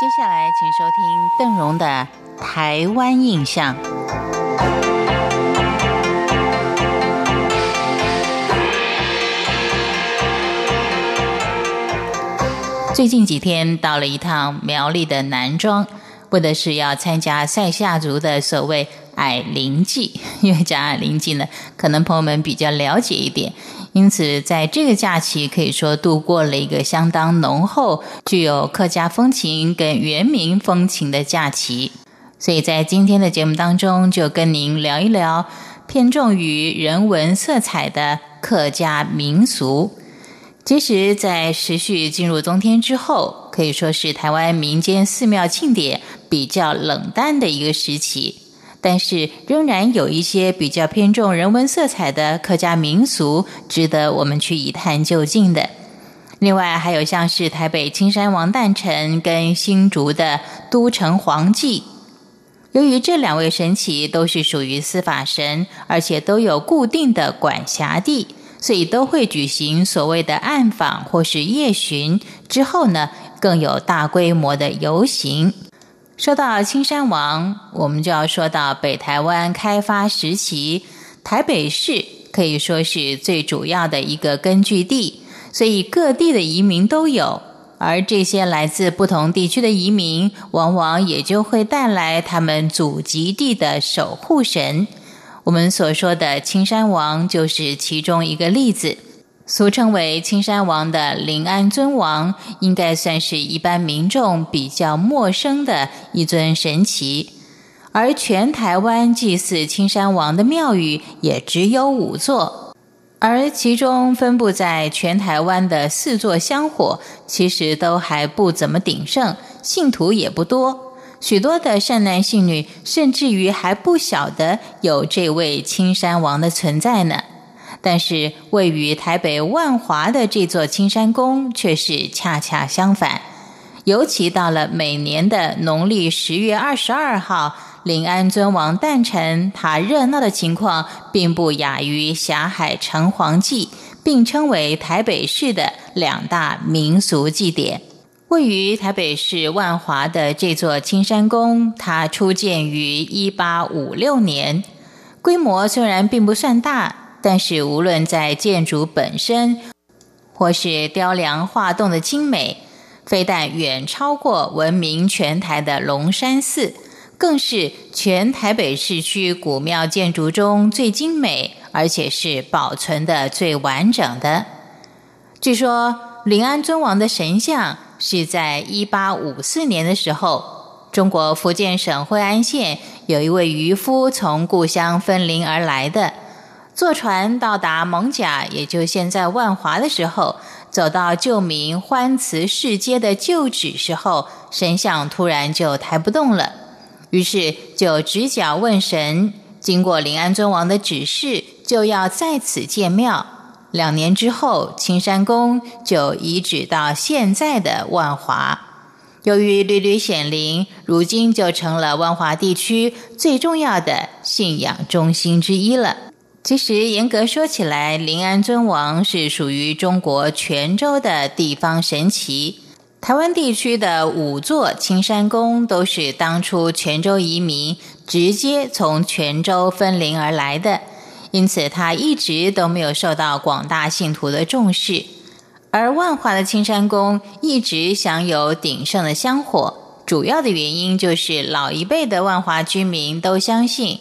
接下来，请收听邓荣的《台湾印象》。最近几天到了一趟苗栗的南庄，为的是要参加塞夏族的所谓矮灵祭。因为讲矮灵祭呢，可能朋友们比较了解一点。因此，在这个假期可以说度过了一个相当浓厚、具有客家风情跟原民风情的假期。所以在今天的节目当中，就跟您聊一聊偏重于人文色彩的客家民俗。其实，在持续进入冬天之后，可以说是台湾民间寺庙庆典比较冷淡的一个时期。但是仍然有一些比较偏重人文色彩的客家民俗，值得我们去一探究竟的。另外，还有像是台北青山王诞辰跟新竹的都城皇祭，由于这两位神祇都是属于司法神，而且都有固定的管辖地，所以都会举行所谓的暗访或是夜巡。之后呢，更有大规模的游行。说到青山王，我们就要说到北台湾开发时期，台北市可以说是最主要的一个根据地，所以各地的移民都有，而这些来自不同地区的移民，往往也就会带来他们祖籍地的守护神。我们所说的青山王就是其中一个例子。俗称为青山王的临安尊王，应该算是一般民众比较陌生的一尊神祇。而全台湾祭祀青山王的庙宇也只有五座，而其中分布在全台湾的四座香火，其实都还不怎么鼎盛，信徒也不多。许多的善男信女，甚至于还不晓得有这位青山王的存在呢。但是位于台北万华的这座青山宫却是恰恰相反，尤其到了每年的农历十月二十二号，临安尊王诞辰，它热闹的情况并不亚于霞海城隍祭，并称为台北市的两大民俗祭典。位于台北市万华的这座青山宫，它初建于一八五六年，规模虽然并不算大。但是，无论在建筑本身，或是雕梁画栋的精美，非但远超过闻名全台的龙山寺，更是全台北市区古庙建筑中最精美，而且是保存的最完整的。据说，临安尊王的神像是在一八五四年的时候，中国福建省惠安县有一位渔夫从故乡分灵而来的。坐船到达蒙甲，也就现在万华的时候，走到旧名欢慈市街的旧址时候，神像突然就抬不动了，于是就直角问神，经过临安尊王的指示，就要在此建庙。两年之后，青山宫就移址到现在的万华。由于屡屡显灵，如今就成了万华地区最重要的信仰中心之一了。其实严格说起来，临安尊王是属于中国泉州的地方神奇。台湾地区的五座青山宫都是当初泉州移民直接从泉州分灵而来的，因此他一直都没有受到广大信徒的重视。而万华的青山宫一直享有鼎盛的香火，主要的原因就是老一辈的万华居民都相信。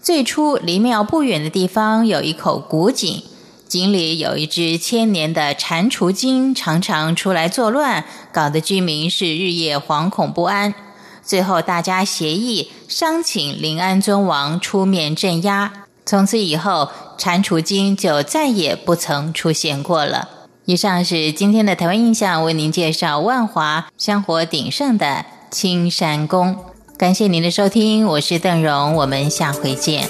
最初，离庙不远的地方有一口古井，井里有一只千年的蟾蜍精，常常出来作乱，搞得居民是日夜惶恐不安。最后，大家协议商请临安尊王出面镇压，从此以后，蟾蜍精就再也不曾出现过了。以上是今天的台湾印象，为您介绍万华香火鼎盛的青山宫。感谢您的收听，我是邓荣，我们下回见。